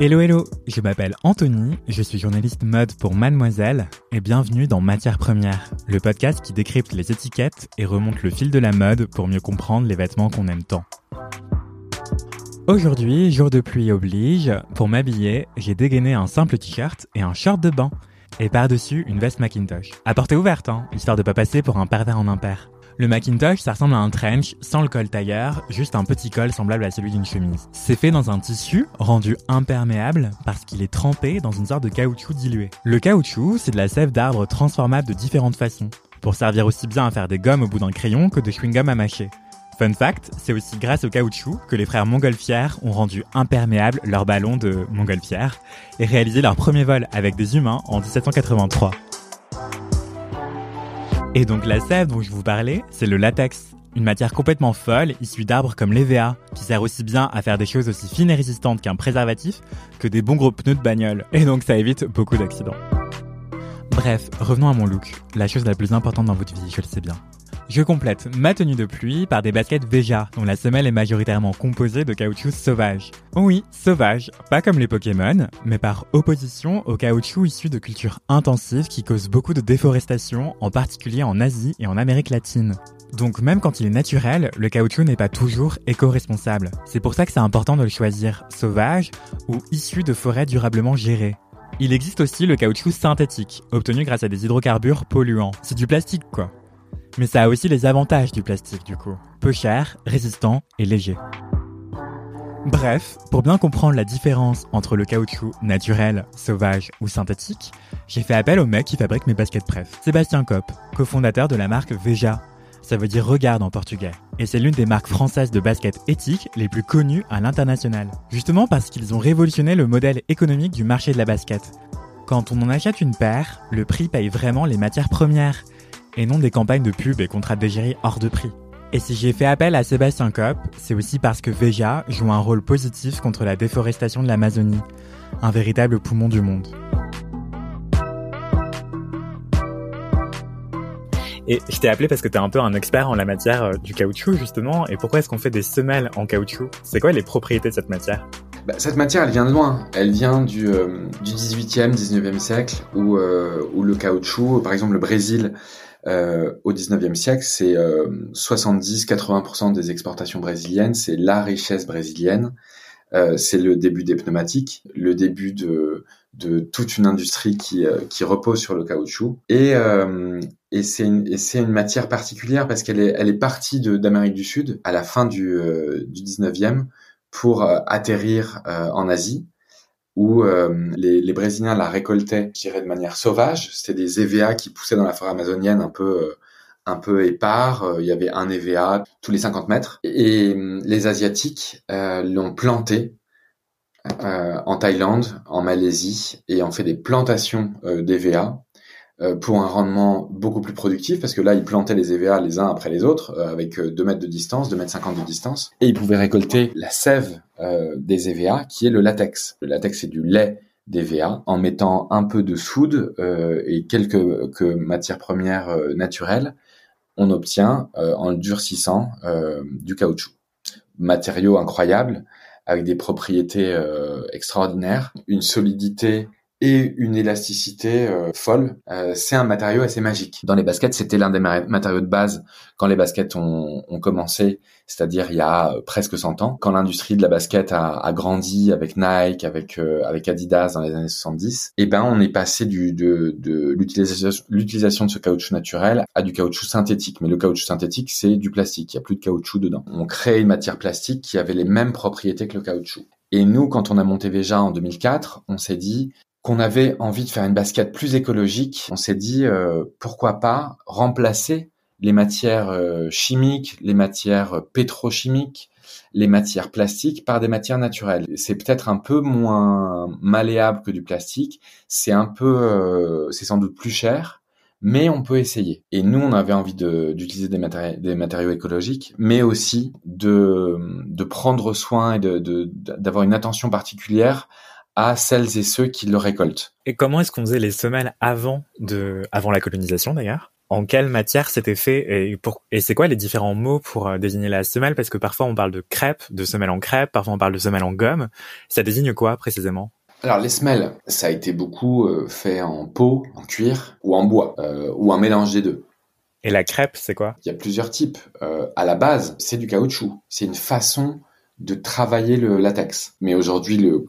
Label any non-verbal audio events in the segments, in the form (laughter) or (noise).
Hello hello, je m'appelle Anthony, je suis journaliste mode pour Mademoiselle et bienvenue dans Matière Première, le podcast qui décrypte les étiquettes et remonte le fil de la mode pour mieux comprendre les vêtements qu'on aime tant. Aujourd'hui, jour de pluie oblige, pour m'habiller, j'ai dégainé un simple t-shirt et un short de bain. Et par-dessus, une veste Macintosh. À portée ouverte, hein, histoire de pas passer pour un pervers en impair. Le Macintosh, ça ressemble à un trench sans le col tailleur, juste un petit col semblable à celui d'une chemise. C'est fait dans un tissu rendu imperméable parce qu'il est trempé dans une sorte de caoutchouc dilué. Le caoutchouc, c'est de la sève d'arbre transformable de différentes façons, pour servir aussi bien à faire des gommes au bout d'un crayon que de chewing-gum à mâcher. Fun fact, c'est aussi grâce au caoutchouc que les frères Montgolfière ont rendu imperméable leur ballon de Montgolfière et réalisé leur premier vol avec des humains en 1783. Et donc la sève dont je vous parlais, c'est le latex, une matière complètement folle issue d'arbres comme l'EVA, qui sert aussi bien à faire des choses aussi fines et résistantes qu'un préservatif que des bons gros pneus de bagnole. Et donc ça évite beaucoup d'accidents. Bref, revenons à mon look, la chose la plus importante dans votre vie, je le sais bien. Je complète ma tenue de pluie par des baskets Veja, dont la semelle est majoritairement composée de caoutchouc sauvage. Oui, sauvage, pas comme les Pokémon, mais par opposition au caoutchouc issu de cultures intensives qui causent beaucoup de déforestation, en particulier en Asie et en Amérique latine. Donc même quand il est naturel, le caoutchouc n'est pas toujours éco-responsable. C'est pour ça que c'est important de le choisir sauvage ou issu de forêts durablement gérées. Il existe aussi le caoutchouc synthétique, obtenu grâce à des hydrocarbures polluants. C'est du plastique quoi. Mais ça a aussi les avantages du plastique du coup. Peu cher, résistant et léger. Bref, pour bien comprendre la différence entre le caoutchouc naturel, sauvage ou synthétique, j'ai fait appel au mec qui fabrique mes baskets préf, Sébastien Kopp, cofondateur de la marque Veja. Ça veut dire regarde en portugais. Et c'est l'une des marques françaises de baskets éthiques les plus connues à l'international. Justement parce qu'ils ont révolutionné le modèle économique du marché de la basket. Quand on en achète une paire, le prix paye vraiment les matières premières et non des campagnes de pub et contrats d'égérie hors de prix. Et si j'ai fait appel à Sébastien Kopp, c'est aussi parce que Veja joue un rôle positif contre la déforestation de l'Amazonie, un véritable poumon du monde. Et je t'ai appelé parce que tu es un peu un expert en la matière euh, du caoutchouc justement. Et pourquoi est-ce qu'on fait des semelles en caoutchouc? C'est quoi les propriétés de cette matière? Bah, cette matière, elle vient de loin. Elle vient du, euh, du 18e, 19e siècle, où, euh, où le caoutchouc, par exemple le Brésil, euh, au 19e siècle, c'est 70-80% des exportations brésiliennes, c'est la richesse brésilienne. Euh, c'est le début des pneumatiques, le début de, de toute une industrie qui, qui repose sur le caoutchouc. Et, euh, et c'est une, une, matière particulière parce qu'elle est, elle est partie d'Amérique du Sud à la fin du, du 19e pour atterrir en Asie où euh, les, les, Brésiliens la récoltaient, je dirais, de manière sauvage. C'était des EVA qui poussaient dans la forêt amazonienne un peu, euh, un peu épars. Euh, il y avait un EVA tous les 50 mètres. Et les Asiatiques l'ont planté en Thaïlande, en Malaisie, et ont fait des plantations d'EVA euh, pour un rendement beaucoup plus productif parce que là ils plantaient les EVA les uns après les autres euh, avec 2 euh, mètres de distance, 2 mètres 50 de distance et ils pouvaient récolter la sève des EVA qui est le latex. Le latex c'est du lait d'EVA en mettant un peu de soude et quelques que matières premières naturelles on obtient en durcissant du caoutchouc. Matériau incroyable avec des propriétés extraordinaires, une solidité et une élasticité euh, folle. Euh, c'est un matériau assez magique. Dans les baskets, c'était l'un des matériaux de base quand les baskets ont, ont commencé, c'est-à-dire il y a euh, presque 100 ans, quand l'industrie de la basket a, a grandi avec Nike, avec avec Adidas dans les années 70. Et eh ben on est passé du de, de l'utilisation de ce caoutchouc naturel à du caoutchouc synthétique. Mais le caoutchouc synthétique, c'est du plastique. Il y a plus de caoutchouc dedans. On crée une matière plastique qui avait les mêmes propriétés que le caoutchouc. Et nous, quand on a monté Veja en 2004, on s'est dit, qu'on avait envie de faire une basket plus écologique, on s'est dit euh, pourquoi pas remplacer les matières euh, chimiques, les matières pétrochimiques, les matières plastiques par des matières naturelles. C'est peut-être un peu moins malléable que du plastique, c'est un peu, euh, c'est sans doute plus cher, mais on peut essayer. Et nous, on avait envie d'utiliser des, matériaux écologiques, mais aussi de prendre soin et d'avoir une attention particulière à celles et ceux qui le récoltent. Et comment est-ce qu'on faisait les semelles avant de, avant la colonisation d'ailleurs? En quelle matière c'était fait et, pour, et c'est quoi les différents mots pour euh, désigner la semelle? Parce que parfois on parle de crêpe, de semelle en crêpe, parfois on parle de semelle en gomme. Ça désigne quoi précisément? Alors les semelles, ça a été beaucoup euh, fait en peau, en cuir ou en bois, euh, ou un mélange des deux. Et la crêpe, c'est quoi? Il y a plusieurs types. à la base, c'est du caoutchouc. C'est une façon de travailler le latex. Mais aujourd'hui, le,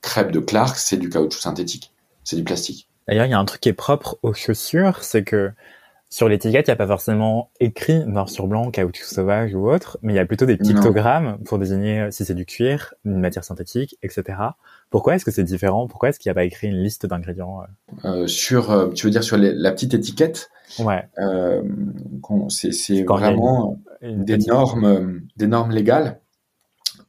crêpe de Clark, c'est du caoutchouc synthétique. C'est du plastique. D'ailleurs, il y a un truc qui est propre aux chaussures, c'est que sur l'étiquette, il n'y a pas forcément écrit noir sur blanc, caoutchouc sauvage ou autre, mais il y a plutôt des pictogrammes pour désigner si c'est du cuir, une matière synthétique, etc. Pourquoi est-ce que c'est différent? Pourquoi est-ce qu'il n'y a pas écrit une liste d'ingrédients euh? Euh, Sur, euh, tu veux dire sur la petite étiquette? Ouais. c'est vraiment des normes, des normes légales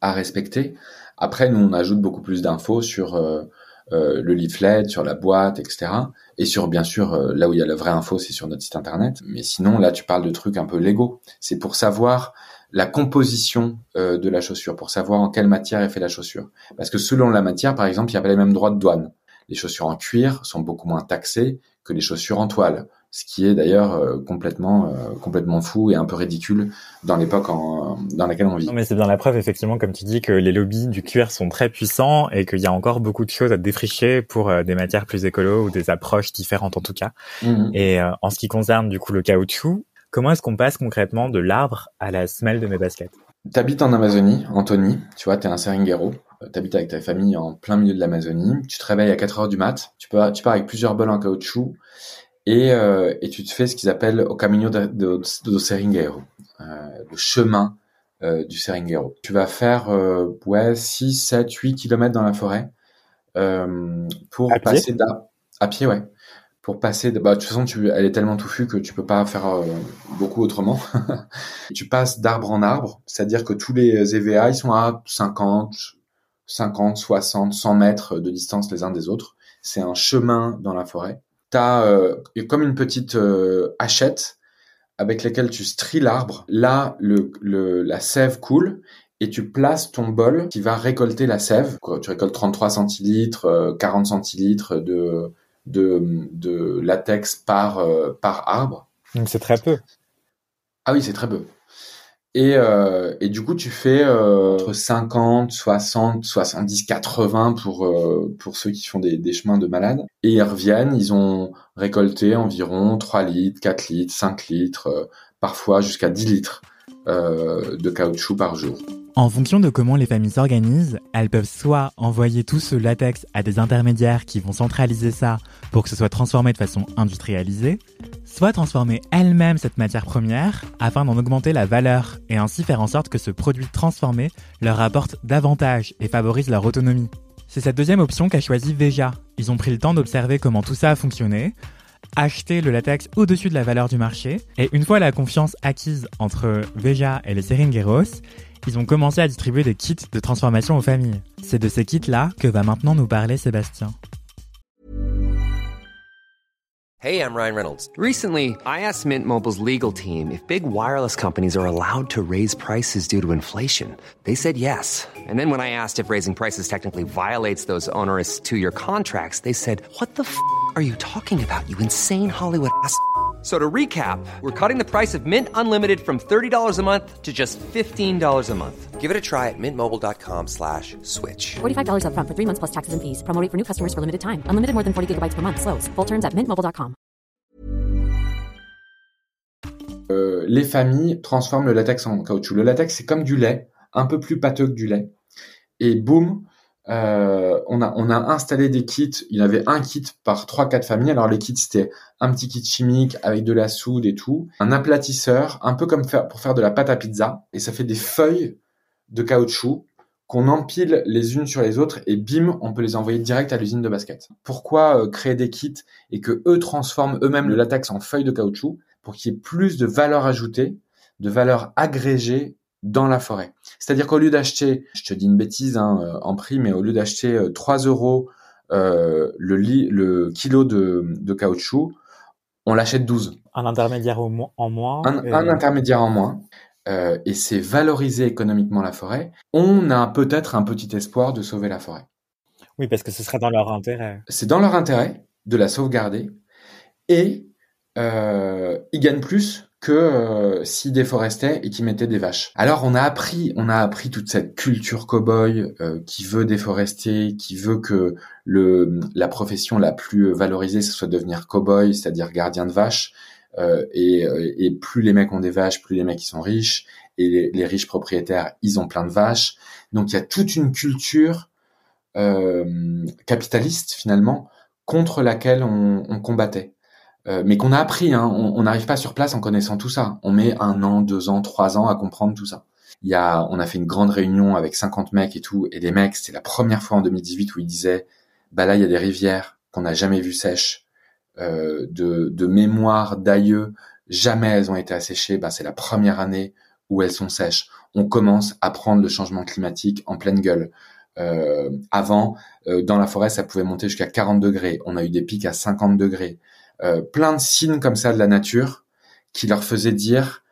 à respecter. Après, nous, on ajoute beaucoup plus d'infos sur euh, euh, le leaflet, sur la boîte, etc. Et sur, bien sûr, euh, là où il y a la vraie info, c'est sur notre site internet. Mais sinon, là, tu parles de trucs un peu légaux. C'est pour savoir la composition de la chaussure, pour savoir en quelle matière est fait la chaussure. Parce que selon la matière, par exemple, il n'y a pas les mêmes droits de douane. Les chaussures en cuir sont beaucoup moins taxées que les chaussures en toile ce qui est d'ailleurs euh, complètement euh, complètement fou et un peu ridicule dans l'époque dans laquelle on vit. Non, mais c'est bien la preuve effectivement comme tu dis que les lobbies du cuir sont très puissants et qu'il y a encore beaucoup de choses à défricher pour euh, des matières plus écolo ou des approches différentes en tout cas. Mmh. Et en ce qui concerne du coup le caoutchouc, comment est-ce qu'on passe concrètement de l'arbre à la semelle de mes baskets? T'habites en Amazonie, Anthony, tu vois, t'es un seringuero, t'habites avec ta famille en plein milieu de l'Amazonie, tu te réveilles à 4 heures du mat, tu, peux, tu pars avec plusieurs bols en caoutchouc et, euh, et tu te fais ce qu'ils appellent au camino de, de, de seringuero, euh, le chemin euh, du seringuero. Tu vas faire ouais 6, 7, 8 kilomètres dans la forêt pour à passer à pied ouais pour passer de, bah, de toute façon tu elle est tellement touffue que tu peux pas faire beaucoup autrement. (laughs) tu passes d'arbre en arbre, c'est-à-dire que tous les EVA ils sont à 50 50, 60, 100 mètres de distance les uns des autres. C'est un chemin dans la forêt t'as euh, comme une petite euh, hachette avec laquelle tu stries l'arbre. Là, le, le, la sève coule et tu places ton bol qui va récolter la sève. Tu récoltes 33 centilitres, 40 euh, centilitres de, de, de latex par, euh, par arbre. C'est très peu. Ah oui, c'est très peu. Et, euh, et du coup, tu fais euh, entre 50, 60, 70, 80 pour euh, pour ceux qui font des, des chemins de malades. Et ils reviennent, ils ont récolté environ 3 litres, 4 litres, 5 litres, euh, parfois jusqu'à 10 litres euh, de caoutchouc par jour. En fonction de comment les familles s'organisent, elles peuvent soit envoyer tout ce latex à des intermédiaires qui vont centraliser ça pour que ce soit transformé de façon industrialisée, soit transformer elles-mêmes cette matière première afin d'en augmenter la valeur et ainsi faire en sorte que ce produit transformé leur apporte davantage et favorise leur autonomie. C'est cette deuxième option qu'a choisi Veja. Ils ont pris le temps d'observer comment tout ça a fonctionné, acheté le latex au-dessus de la valeur du marché, et une fois la confiance acquise entre Veja et les Seringueros, ils ont commencé à distribuer des kits de transformation aux familles. C'est de ces kits-là que va maintenant nous parler Sébastien. Hey, I'm Ryan Reynolds. Recently, I asked Mint Mobile's legal team if big wireless companies are allowed to raise prices due to inflation. They said yes. And then when I asked if raising prices technically violates those onerous two-year contracts, they said, "What the f*** are you talking about? You insane Hollywood ass." So to recap, we're cutting the price of Mint Unlimited from $30 a month to just $15 a month. Give it a try at mintmobile.com slash switch. $45 up front for three months plus taxes and fees. Promo rate for new customers for limited time. Unlimited more than 40 gigabytes per month. Slows. Full terms at mintmobile.com. Euh, les familles transforment le latex en caoutchouc. Le latex, c'est comme du lait, un peu plus pâteux que du lait. Et boum, euh, on, a, on a installé des kits. Il y avait un kit par 3-4 familles. Alors les kits, c'était un petit kit chimique avec de la soude et tout. Un aplatisseur, un peu comme faire, pour faire de la pâte à pizza. Et ça fait des feuilles de caoutchouc qu'on empile les unes sur les autres et bim, on peut les envoyer direct à l'usine de basket. Pourquoi euh, créer des kits et que eux transforment eux-mêmes le latex en feuilles de caoutchouc? Pour qu'il y ait plus de valeur ajoutée, de valeur agrégée dans la forêt. C'est-à-dire qu'au lieu d'acheter, je te dis une bêtise hein, euh, en prix, mais au lieu d'acheter 3 euh, euros euh, le, le kilo de, de caoutchouc, on l'achète 12. Un intermédiaire en moins. Un, intermédiaire en moins. Euh, et c'est valoriser économiquement la forêt. On a peut-être un petit espoir de sauver la forêt. Oui, parce que ce serait dans leur intérêt. C'est dans leur intérêt de la sauvegarder. Et euh, ils gagnent plus que euh, s'ils déforestaient et qu'ils mettaient des vaches. Alors on a appris, on a appris toute cette culture cow-boy euh, qui veut déforester, qui veut que le la profession la plus valorisée ce soit devenir cow-boy, c'est-à-dire gardien de vaches. Euh, et, et, plus les mecs ont des vaches, plus les mecs ils sont riches. Et les, riches propriétaires, ils ont plein de vaches. Donc il y a toute une culture capitaliste finalement contre laquelle on, on combattait. Euh, mais qu'on a appris. Hein. On n'arrive pas sur place en connaissant tout ça. On met un an, deux ans, trois ans à comprendre tout ça. Il y a, on a fait une grande réunion avec 50 mecs et tout, et les mecs, c'est la première fois en 2018 où ils disaient, bah là, il y a des rivières qu'on n'a jamais vues sèches, euh, de, de mémoire d'aïeux, jamais elles ont été asséchées. Bah, c'est la première année où elles sont sèches. On commence à prendre le changement climatique en pleine gueule. Euh, avant, euh, dans la forêt, ça pouvait monter jusqu'à 40 degrés. On a eu des pics à 50 degrés. Euh, plein de signes comme ça de la nature qui leur faisaient dire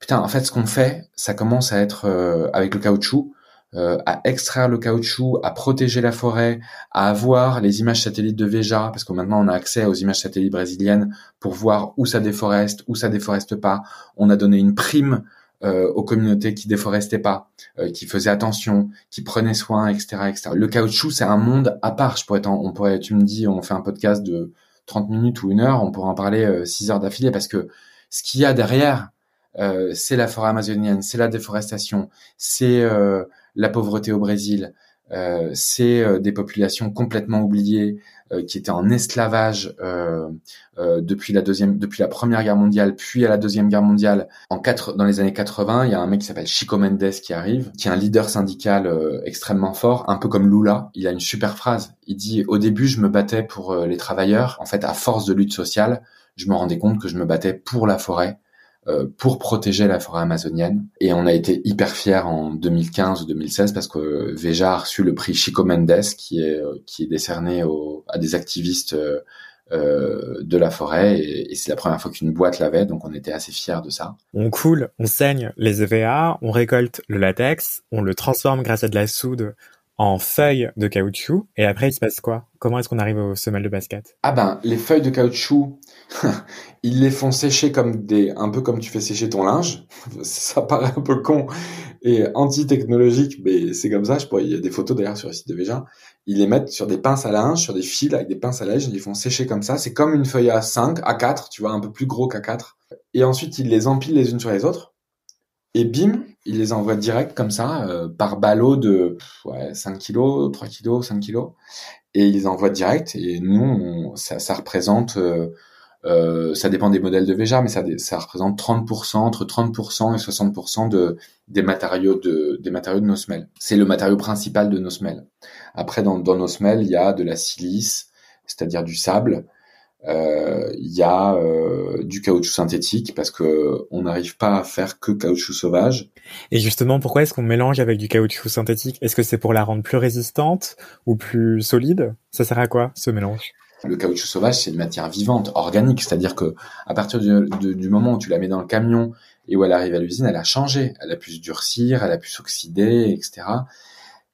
putain en fait ce qu'on fait ça commence à être euh, avec le caoutchouc euh, à extraire le caoutchouc, à protéger la forêt, à avoir les images satellites de Veja, parce que maintenant on a accès aux images satellites brésiliennes pour voir où ça déforeste, où ça déforeste pas. On a donné une prime aux communautés qui déforestaient pas, qui faisaient attention, qui prenaient soin, etc., etc. Le caoutchouc c'est un monde à part. Je pourrais, on pourrait, tu me dis, on fait un podcast de 30 minutes ou une heure, on pourra en parler 6 euh, heures d'affilée parce que ce qu'il y a derrière, euh, c'est la forêt amazonienne, c'est la déforestation, c'est euh, la pauvreté au Brésil, c'est des populations complètement oubliées qui étaient en esclavage depuis la deuxième, depuis la première guerre mondiale, puis à la deuxième guerre mondiale. En quatre, dans les années 80, il y a un mec qui s'appelle Chico Mendes qui arrive, qui est un leader syndical extrêmement fort, un peu comme Lula. Il a une super phrase. Il dit au début, je me battais pour les travailleurs. En fait, à force de lutte sociale, je me rendais compte que je me battais pour la forêt euh, pour protéger la forêt amazonienne. Et on a été hyper fiers en 2015 ou 2016 parce que Veja a reçu le prix Chico Mendes qui est, euh, qui est décerné à des activistes euh, de la forêt et, c'est la première fois qu'une boîte l'avait, donc on était assez fiers de ça. On coule, on saigne les EVA, on récolte le latex, on le transforme grâce à de la soude en feuilles de caoutchouc. Et après, il se passe quoi? Comment est-ce qu'on arrive aux semelles de basket? Ah ben, les feuilles de caoutchouc, (laughs) ils les font sécher comme des, un peu comme tu fais sécher ton linge. (laughs) Ça paraît un peu con et anti-technologique, mais c'est comme ça. Je pourrais, il y a des photos d'ailleurs sur le site de Véja. Ils les mettent sur des pinces à linge, sur des fils avec des pinces à linge. Ils les font sécher comme ça. C'est comme une feuille à 5, à 4, tu vois, un peu plus gros qu'à 4. Et ensuite, ils les empilent les unes sur les autres. Et bim, il les envoie direct comme ça, euh, par ballot de ouais, 5 kilos, 3 kilos, 5 kilos. Et ils envoient direct. Et nous, ça, ça, représente, euh, euh, ça dépend des modèles de Véja, mais ça, ça représente 30%, entre 30% et 60% de, des matériaux de, des matériaux de nos semelles. C'est le matériau principal de nos semelles. Après, dans, dans nos semelles, il y a de la silice, c'est-à-dire du sable, euh, il y a euh, du caoutchouc synthétique parce que on n'arrive pas à faire que caoutchouc sauvage. Et justement, pourquoi est-ce qu'on mélange avec du caoutchouc synthétique? Est-ce que c'est pour la rendre plus résistante ou plus solide? Ça sert à quoi ce mélange? Le caoutchouc sauvage, c'est une matière vivante, organique, c'est-à-dire que à partir du, moment où tu la mets dans le camion et où elle arrive à l'usine, elle a changé, elle a pu se durcir, elle a pu s'oxyder, etc.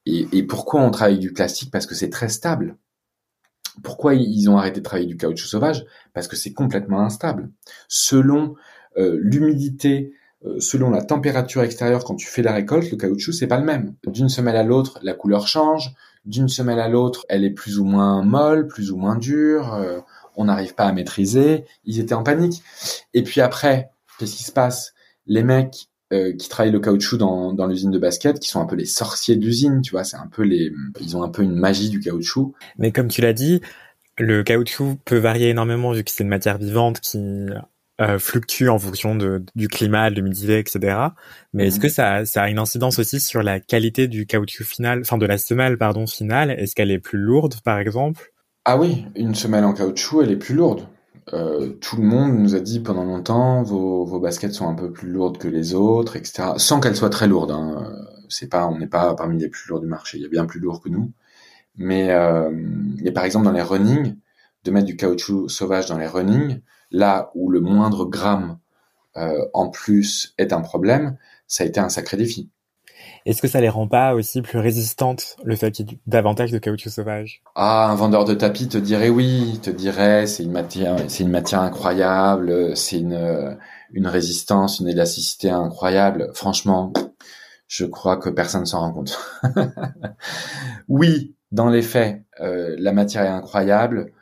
Et, pourquoi on travaille du plastique? Parce que c'est très stable Pourquoi ils ont arrêté de travailler du caoutchouc sauvage? Parce que c'est complètement instable. Selon euh, l'humidité, euh, selon la température extérieure quand tu fais la récolte, le caoutchouc c'est pas le même. D'une semaine à l'autre, la couleur change. D'une semaine à l'autre, elle est plus ou moins molle, plus ou moins dure. Euh, on n'arrive pas à maîtriser. Ils étaient en panique. Et puis après, qu'est-ce qui se passe? Les mecs euh, qui travaillent le caoutchouc dans, dans l'usine de basket, qui sont un peu les sorciers de l'usine, tu vois, c'est un peu les, ils ont un peu une magie du caoutchouc. Mais comme tu l'as dit, le caoutchouc peut varier énormément vu que c'est une matière vivante qui euh, fluctue en fonction de, du climat, de l'humidité, etc. Mais est-ce mhm. que ça, ça a une incidence aussi sur la qualité du caoutchouc final, enfin de la semelle pardon finale? Est-ce qu'elle est plus lourde par exemple? Ah oui, une semelle en caoutchouc, elle est plus lourde. Euh, tout le monde nous a dit pendant longtemps vos, vos baskets sont un peu plus lourdes que les autres, etc. Sans qu'elles soient très lourdes. Hein. C'est pas, on n'est pas parmi les plus lourds du marché. Il y a bien plus lourd que nous. Mais, euh, mais par exemple dans les running, de mettre du caoutchouc sauvage dans les running, là où le moindre gramme euh, en plus est un problème, ça a été un sacré défi. Est-ce que ça les rend pas aussi plus résistantes, le fait qu'il y ait davantage de caoutchouc sauvage? Ah, un vendeur de tapis te dirait oui, te dirait c'est une matière, c'est une matière incroyable, c'est une une résistance, une élasticité incroyable. Franchement, je crois que personne s'en rend compte. (laughs) oui, dans les faits, euh, la matière est incroyable.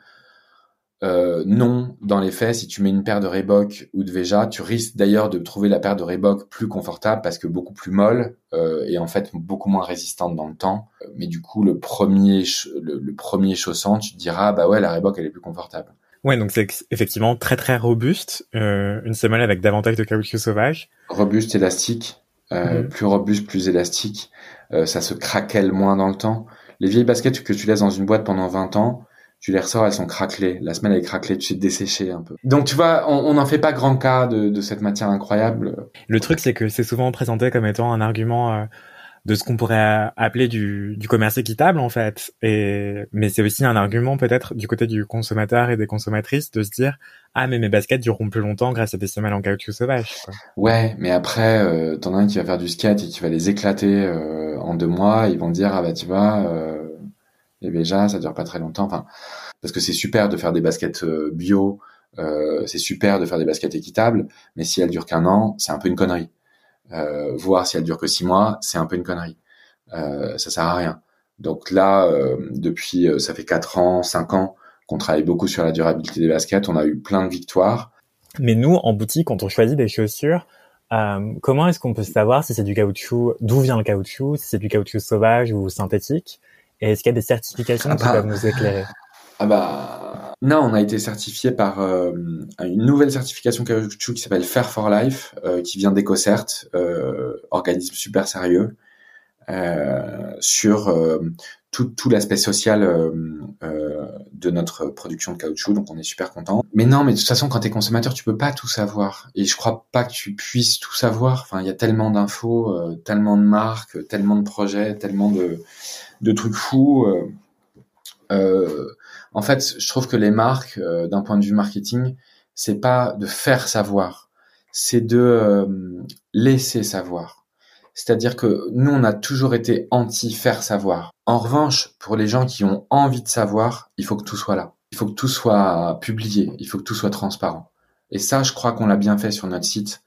Euh, non, dans les faits, si tu mets une paire de Reebok ou de Veja, tu risques d'ailleurs de trouver la paire de Reebok plus confortable parce que beaucoup plus molle euh, et en fait beaucoup moins résistante dans le temps. Mais du coup, le premier le, premier chaussant, tu te diras bah ouais, la Reebok elle est plus confortable. Ouais, donc c'est effectivement très très robuste, euh, une semelle avec davantage de caoutchouc sauvage. Robuste, élastique, euh, mhm. plus robuste, plus élastique. Euh, ça se craquelle moins dans le temps. Les vieilles baskets que tu laisses dans une boîte pendant 20 ans, tu les ressors, elles sont craquelées. La semelle est craquelée, tu sais, desséchée un peu. Donc tu vois, on n'en fait pas grand cas de, de, cette matière incroyable. Le truc, c'est que c'est souvent présenté comme étant un argument euh, de ce qu'on pourrait appeler du, du, commerce équitable en fait. Et mais c'est aussi un argument peut-être du côté du consommateur et des consommatrices de se dire ah mais mes baskets dureront plus longtemps grâce à des semelles en caoutchouc sauvage. Quoi. Ouais, mais après euh, t'en as un qui va faire du skate et qui va les éclater euh, en deux mois. Ils vont dire ah bah tu vois. Euh, et déjà ça dure pas très longtemps. Enfin, parce que c'est super de faire des baskets euh, bio, euh, c'est super de faire des baskets équitables, mais si elles durent qu'un an, c'est un peu une connerie. Euh, voir si elles durent que six mois, c'est un peu une connerie. Euh, ça sert à rien. Donc là, euh, depuis, ça fait quatre ans, cinq ans qu'on travaille beaucoup sur la durabilité des baskets. On a eu plein de victoires. Mais nous, en boutique, quand on choisit des chaussures, euh, comment est-ce qu'on peut savoir si c'est du caoutchouc, d'où vient le caoutchouc, si c'est du caoutchouc sauvage ou synthétique? Et est-ce qu'il y a des certifications qui ah bah. peuvent nous éclairer? Ah bah non, on a été certifié par euh, une nouvelle certification caoutchouc qui s'appelle Fair for Life, euh, qui vient d'EcoCert, euh, organisme super sérieux, sur tout, tout l'aspect social de notre production de caoutchouc. Donc on est super content. Mais non, mais de toute façon, quand tu es consommateur, tu peux pas tout savoir. Et je crois pas que tu puisses tout savoir. Enfin, il y a tellement d'infos, tellement de marques, tellement de projets, tellement de de trucs fous. Euh, euh, en fait, je trouve que les marques, euh, d'un point de vue marketing, c'est pas de faire savoir, c'est de laisser savoir. C'est-à-dire que nous, on a toujours été anti faire savoir. En revanche, pour les gens qui ont envie de savoir, il faut que tout soit là. Il faut que tout soit publié. Il faut que tout soit transparent. Et ça, je crois qu'on l'a bien fait sur notre site.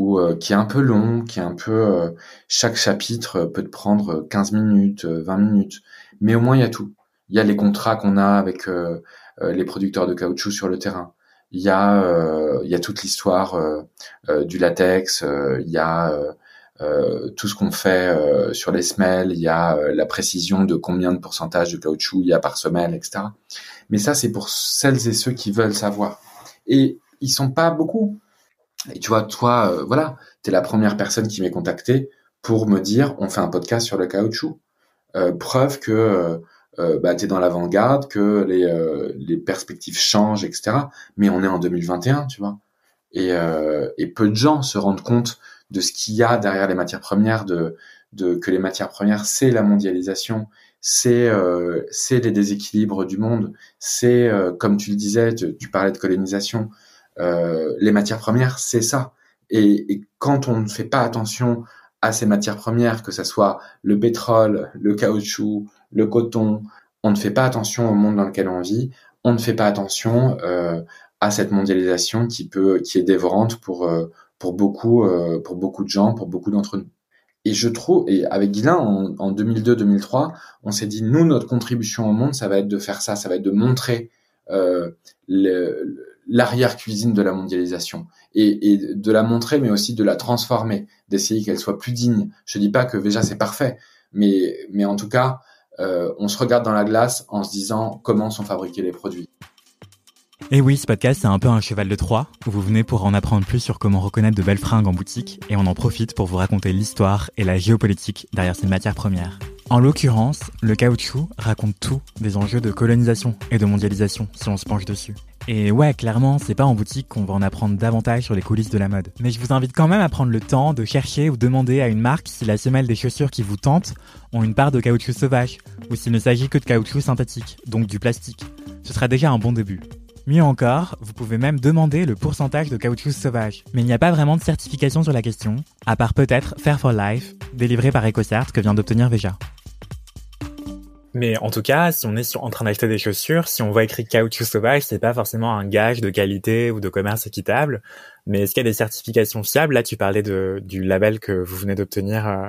Euh, qui est un peu long, qui est un peu euh, chaque chapitre peut te prendre 15 minutes, 20 minutes, mais au moins il y a tout. Il y a les contrats qu'on a avec euh, les producteurs de caoutchouc sur le terrain. Il y a y a toute l'histoire du latex, il y a tout ce qu'on fait sur les semelles, il y a la précision de combien de pourcentage de caoutchouc il y a par semelle, etc. Mais ça, c'est pour celles et ceux qui veulent savoir. Et ils sont pas beaucoup. Et tu vois, toi, euh, voilà, tu es la première personne qui m'est contacté pour me dire on fait un podcast sur le caoutchouc. Euh, preuve que euh, euh bah, tu es dans l'avant-garde, que les, euh, les perspectives changent, etc. Mais on est en 2021, tu vois. Et, et peu de gens se rendent compte de ce qu'il y a derrière les matières premières, de, de que les matières premières, c'est la mondialisation, c'est les déséquilibres du monde, c'est, comme tu le disais, tu parlais de colonisation, euh, les matières premières, c'est ça. Et, quand on ne fait pas attention à ces matières premières, que ce soit le pétrole, le caoutchouc, le coton, on ne fait pas attention au monde dans lequel on vit, on ne fait pas attention euh, à cette mondialisation qui peut, qui est dévorante pour euh, pour beaucoup, pour beaucoup de gens, pour beaucoup d'entre nous. Et je trouve, et avec Guilain, en, en 2002-2003, on s'est dit, nous, notre contribution au monde, ça va être de faire ça, ça va être de montrer euh, l'arrière-cuisine de la mondialisation. Et, de la montrer, mais aussi de la transformer, d'essayer qu'elle soit plus digne. Je dis pas que déjà c'est parfait, mais, mais en tout cas, euh, on se regarde dans la glace en se disant comment sont fabriqués les produits. Et oui, ce podcast, c'est un peu un cheval de Troie, où vous venez pour en apprendre plus sur comment reconnaître de belles fringues en boutique, et on en profite pour vous raconter l'histoire et la géopolitique derrière ces matières premières. En l'occurrence, le caoutchouc raconte tout des enjeux de colonisation et de mondialisation, si on se penche dessus. Et ouais, clairement, c'est pas en boutique qu'on va en apprendre davantage sur les coulisses de la mode. Mais je vous invite quand même à prendre le temps de chercher ou demander à une marque si la semelle des chaussures qui vous tente ont une part de caoutchouc sauvage, ou s'il ne s'agit que de caoutchouc synthétique, donc du plastique. Ce sera déjà un bon début. Mieux encore, vous pouvez même demander le pourcentage de caoutchouc sauvage. Mais il n'y a pas vraiment de certification sur la question, à part peut-être Fair for Life, délivré par EcoCert que vient d'obtenir Veja. Mais en tout cas, si on est en train d'acheter des chaussures, si on voit écrit caoutchouc sauvage, c'est pas forcément un gage de qualité ou de commerce équitable. Mais est-ce qu'il y a des certifications fiables? Là, tu parlais de, du label que vous venez d'obtenir euh,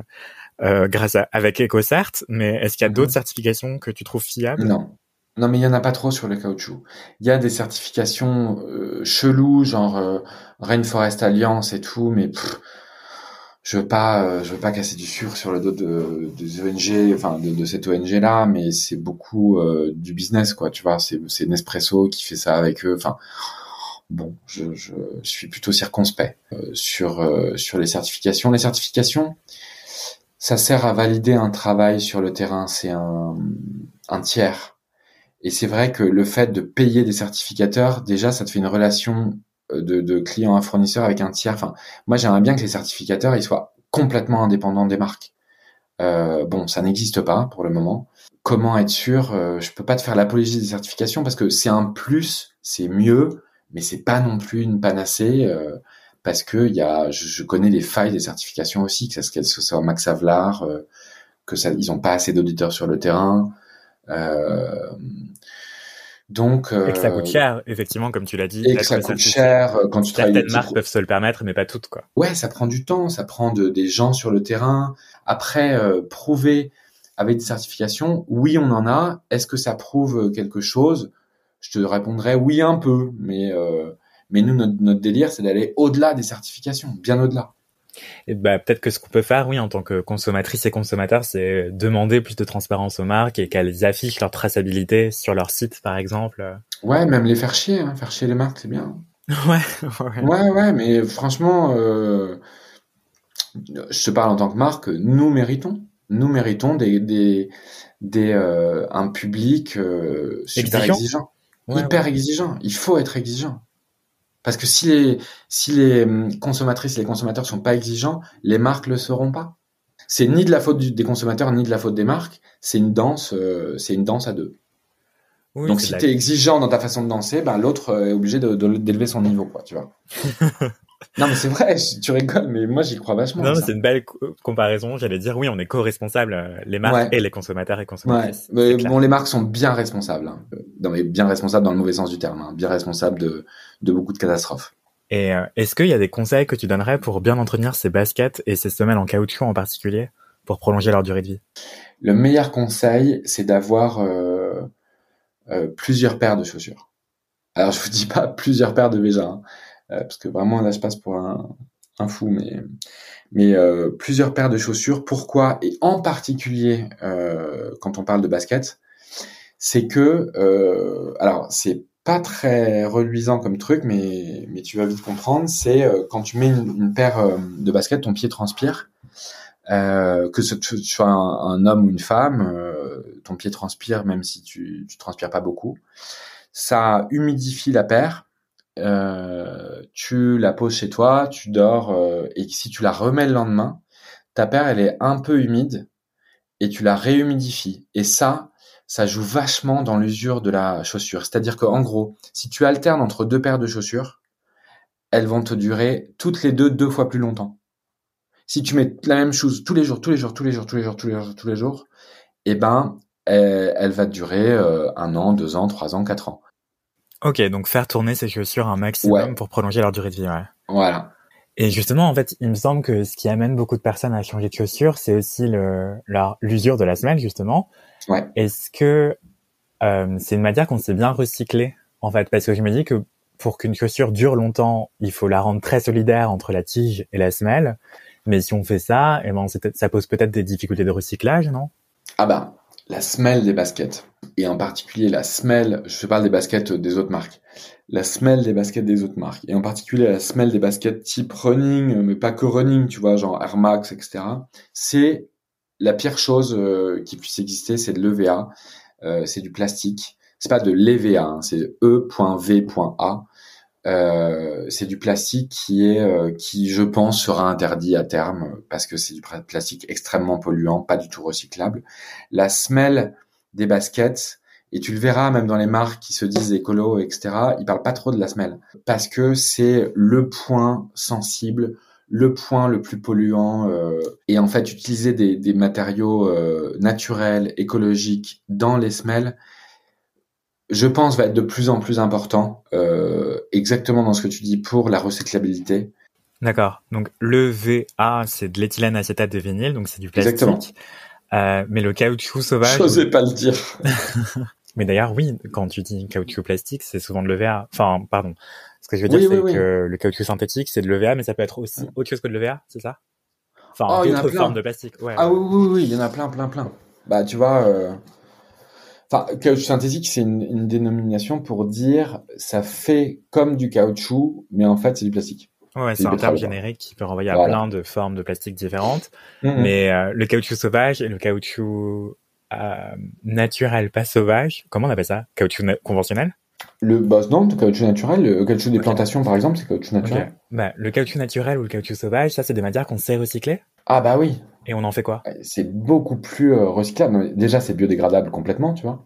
euh, grâce à avec EcoCert, mais est-ce qu'il y a d'autres certifications que tu trouves fiables? Non. Non, mais il y en a pas trop sur le caoutchouc. Il y a des certifications euh, cheloues, genre euh, Rainforest Alliance et tout, mais pff, je veux pas, euh, je veux pas casser du sucre sur le dos de, des ONG, enfin de, de cette ONG là, mais c'est beaucoup euh, du business, quoi. Tu vois, c'est c'est Nespresso qui fait ça avec eux. Enfin, bon, je, je, suis plutôt circonspect euh, sur euh, sur les certifications. Les certifications, ça sert à valider un travail sur le terrain. C'est un un tiers et c'est vrai que le fait de payer des certificateurs, déjà, ça te fait une relation de, de client à fournisseur avec un tiers. Enfin, moi, j'aimerais bien que les certificateurs, ils soient complètement indépendants des marques. Euh, bon, ça n'existe pas pour le moment. Comment être sûr euh, Je peux pas te faire l'apologie des certifications parce que c'est un plus, c'est mieux, mais c'est pas non plus une panacée. Euh, parce que y a, je, connais les failles des certifications aussi, que ce soit Max Havelaar, euh, que ça, ils ont pas assez d'auditeurs sur le terrain. Euh, donc, et que ça coûte cher, effectivement, comme tu l'as dit. Et que ça coûte cher quand tu Certaines marques peuvent se le permettre, mais pas toutes, quoi. Ouais, ça prend du temps, ça prend de, des gens sur le terrain. Après, euh, prouver avec des certifications, oui, on en a. Est-ce que ça prouve quelque chose? Je te répondrais oui un peu, mais euh, mais nous notre, notre délire, c'est d'aller au-delà des certifications, bien au-delà. Et bah, peut-être que ce qu'on peut faire, oui, en tant que consommatrice et consommateur, c'est demander plus de transparence aux marques et qu'elles affichent leur traçabilité sur leur site, par exemple. Ouais, même les faire chier, hein. faire chier les marques, c'est bien. (laughs) ouais, ouais. Ouais, ouais, mais franchement, euh, je te parle en tant que marque, nous méritons. Nous méritons des, des, des euh, un public euh, super Exigeant. exigeant, Ouais, hyper ouais. exigeant. Il faut être exigeant. Parce que si les, si les hum, consommatrices et les consommateurs sont pas exigeants, les marques le seront pas. C'est ni de la faute du- des consommateurs ni de la faute des marques. C'est une danse, euh, c'est une danse à deux. Oui, Donc si la- tu es exigeant dans ta façon de danser, ben l'autre euh, est obligé de- de- d'élever son niveau, quoi, tu vois. (laughs) non mais c'est vrai, tu rigoles, mais moi j'y crois vachement. Non, c'est une belle co- comparaison. J'allais dire, oui, on est co-responsables, euh, les marques Ouais. et les consommateurs et Ouais, consommatrices. mais bon, les marques sont bien responsables. Hein. Non, mais bien responsables dans le mauvais sens du terme. Hein. Bien responsables de, de beaucoup de catastrophes. Et euh, est-ce qu'il y a des conseils que tu donnerais pour bien entretenir ces baskets et ces semelles en caoutchouc en particulier pour prolonger leur durée de vie? Le meilleur conseil, c'est d'avoir euh, euh, plusieurs paires de chaussures. Alors, je vous dis pas plusieurs paires de hein, euh, parce que vraiment là, je passe pour un, fou, mais euh, plusieurs paires de chaussures. Pourquoi? Et en particulier, euh, quand on parle de basket, c'est que, euh, alors, c'est pas très reluisant comme truc, mais tu vas vite comprendre. C'est euh, quand tu mets une, paire euh, de baskets, ton pied transpire. Euh, que ce tu sois un, homme ou une femme, euh, ton pied transpire même si tu, tu transpires pas beaucoup. Ça humidifie la paire. Euh, tu la poses chez toi, tu dors euh, et si tu la remets le lendemain, ta paire elle est un peu humide et tu la réhumidifies. Et ça, ça joue vachement dans l'usure de la chaussure. C'est-à-dire que en gros, si tu alternes entre deux paires de chaussures, elles vont te durer toutes les deux deux fois plus longtemps. Si tu mets la même chose tous les jours, tous les jours, tous les jours, tous les jours, tous les jours, tous les jours, eh ben, elle, elle va durer euh, un an, deux ans, trois ans, quatre ans. Ok, donc faire tourner ces chaussures un maximum Ouais. pour prolonger leur durée de vie. Ouais. Voilà. Et justement, en fait, il me semble que ce qui amène beaucoup de personnes à changer de chaussures, c'est aussi le l'usure de la semelle, justement. Ouais. Est-ce que euh, c'est une matière qu'on sait bien recycler, en fait? Parce que je me dis que pour qu'une chaussure dure longtemps, il faut la rendre très solidaire entre la tige et la semelle. Mais si on fait ça, eh ben, ça pose peut-être des difficultés de recyclage, non? Ah bah, la semelle des baskets, et en particulier la semelle, je parle des baskets des autres marques, la semelle des baskets des autres marques, et en particulier la semelle des baskets type running, mais pas que running, tu vois, genre Air Max, etc. C'est la pire chose euh, qui puisse exister, c'est de l'EVA, euh, c'est du plastique. C'est pas de l'EVA, hein, c'est E.V.A. Euh, c'est du plastique qui est euh, qui je pense sera interdit à terme parce que c'est du plastique extrêmement polluant, pas du tout recyclable. La semelle des baskets et tu le verras même dans les marques qui se disent écolo etc. Ils parlent pas trop de la semelle parce que c'est le point sensible, le point le plus polluant euh, et en fait utiliser des, des matériaux euh, naturels, écologiques dans les semelles je pense va être de plus en plus important, euh, exactement dans ce que tu dis pour la recyclabilité. D'accord. Donc le VA, c'est de l'éthylène acétate de vinyle, donc c'est du plastique. Exactement. Euh, mais le caoutchouc sauvage. J'osais pas le dire. (laughs) Mais d'ailleurs, oui, quand tu dis caoutchouc plastique, c'est souvent de l'EVA. Enfin, pardon. Ce que je veux dire, Oui, c'est oui, oui. que le caoutchouc synthétique, c'est de l'EVA, mais ça peut être aussi autre chose que de l'EVA, c'est ça? Enfin, Oh, en d'autres plein. formes de plastique. Ouais. Ah oui, oui, oui, il y en a plein, plein, plein. Bah, tu vois, euh... enfin, caoutchouc synthétique, c'est une, une dénomination pour dire ça fait comme du caoutchouc, mais en fait, c'est du plastique. Ouais, c'est un terme générique qui peut renvoyer à Voilà. plein de formes de plastique différentes. Mhm. Mais euh, le caoutchouc sauvage et le caoutchouc euh, naturel, pas sauvage, comment on appelle ça? Caoutchouc conventionnel? Le boss, non, le caoutchouc naturel, le caoutchouc des plantations, par exemple, c'est caoutchouc naturel. Bah, le caoutchouc naturel ou le caoutchouc sauvage, ça, c'est des matières qu'on sait recycler? Ah bah oui, Et on en fait quoi? C'est beaucoup plus euh, recyclable. Déjà, c'est biodégradable complètement, tu vois.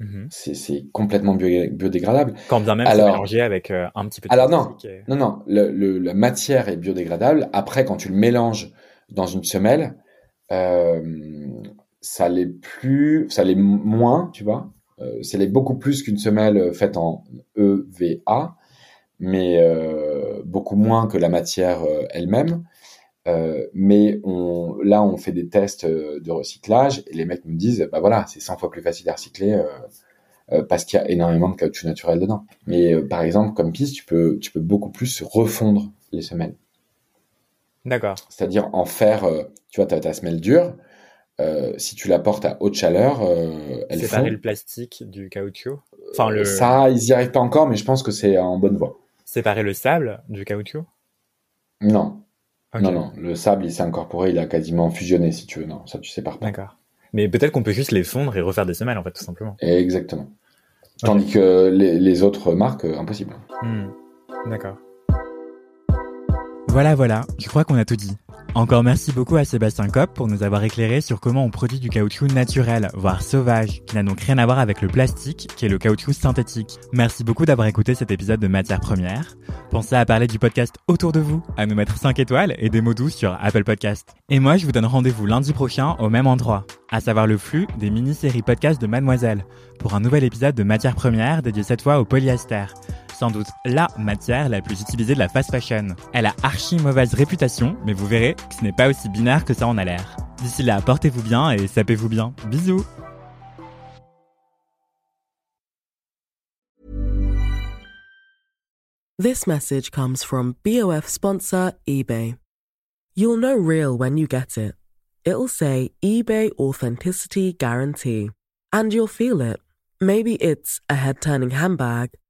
Mhm. C'est c'est complètement bio- biodégradable. Quand bien même c'est mélangé avec euh, un petit peu de Alors non. et- Non, non, le, le- la matière est biodégradable. Après, quand tu le mélanges dans une semelle, euh, ça l'est plus, ça l'est moins, tu vois. Euh, ça l'est beaucoup plus qu'une semelle faite en EVA, mais euh, beaucoup moins que la matière euh, elle-même. Euh, mais on, là, on fait des tests euh, de recyclage et les mecs nous disent, bah voilà, c'est 100 fois plus facile à recycler euh, euh, parce qu'il y a énormément de caoutchouc naturel dedans. Mais par exemple, comme piste, tu peux, tu peux beaucoup plus refondre les semelles. D'accord. C'est-à-dire en faire, tu vois, ta, ta semelle dure, euh, si tu la portes à haute chaleur, euh, elle Séparer fond. le plastique du caoutchouc. Enfin, le... Ça, ils y arrivent pas encore, mais je pense que c'est en bonne voie. Séparer le sable du caoutchouc? Non, Non, non. Le sable, il s'est incorporé, il a quasiment fusionné, si tu veux. Non, ça, tu sépares pas. D'accord. Mais peut-être qu'on peut juste les fondre et refaire des semelles, en fait, tout simplement. Exactement. Tandis que les, les autres marques, euh, impossible. Hmm. D'accord. Voilà, voilà, je crois qu'on a tout dit. Encore merci beaucoup à Sébastien Kopp pour nous avoir éclairé sur comment on produit du caoutchouc naturel, voire sauvage, qui n'a donc rien à voir avec le plastique, qui est le caoutchouc synthétique. Merci beaucoup d'avoir écouté cet épisode de Matière Première. Pensez à parler du podcast autour de vous, à nous mettre 5 étoiles et des mots doux sur Apple Podcast. Et moi, je vous donne rendez-vous lundi prochain au même endroit, à savoir le flux des mini-séries podcast de Mademoiselle, pour un nouvel épisode de Matière Première dédié cette fois au polyester sans doute la matière la plus utilisée de la fast fashion. Elle a archi mauvaise réputation, mais vous verrez que ce n'est pas aussi binaire que ça en a l'air. D'ici là, portez-vous bien et sapez-vous bien. Bisous This message comes from BOF sponsor eBay. You'll know real when you get it. It'll say eBay Authenticity Guarantee. And you'll feel it. Maybe it's a head turning handbag,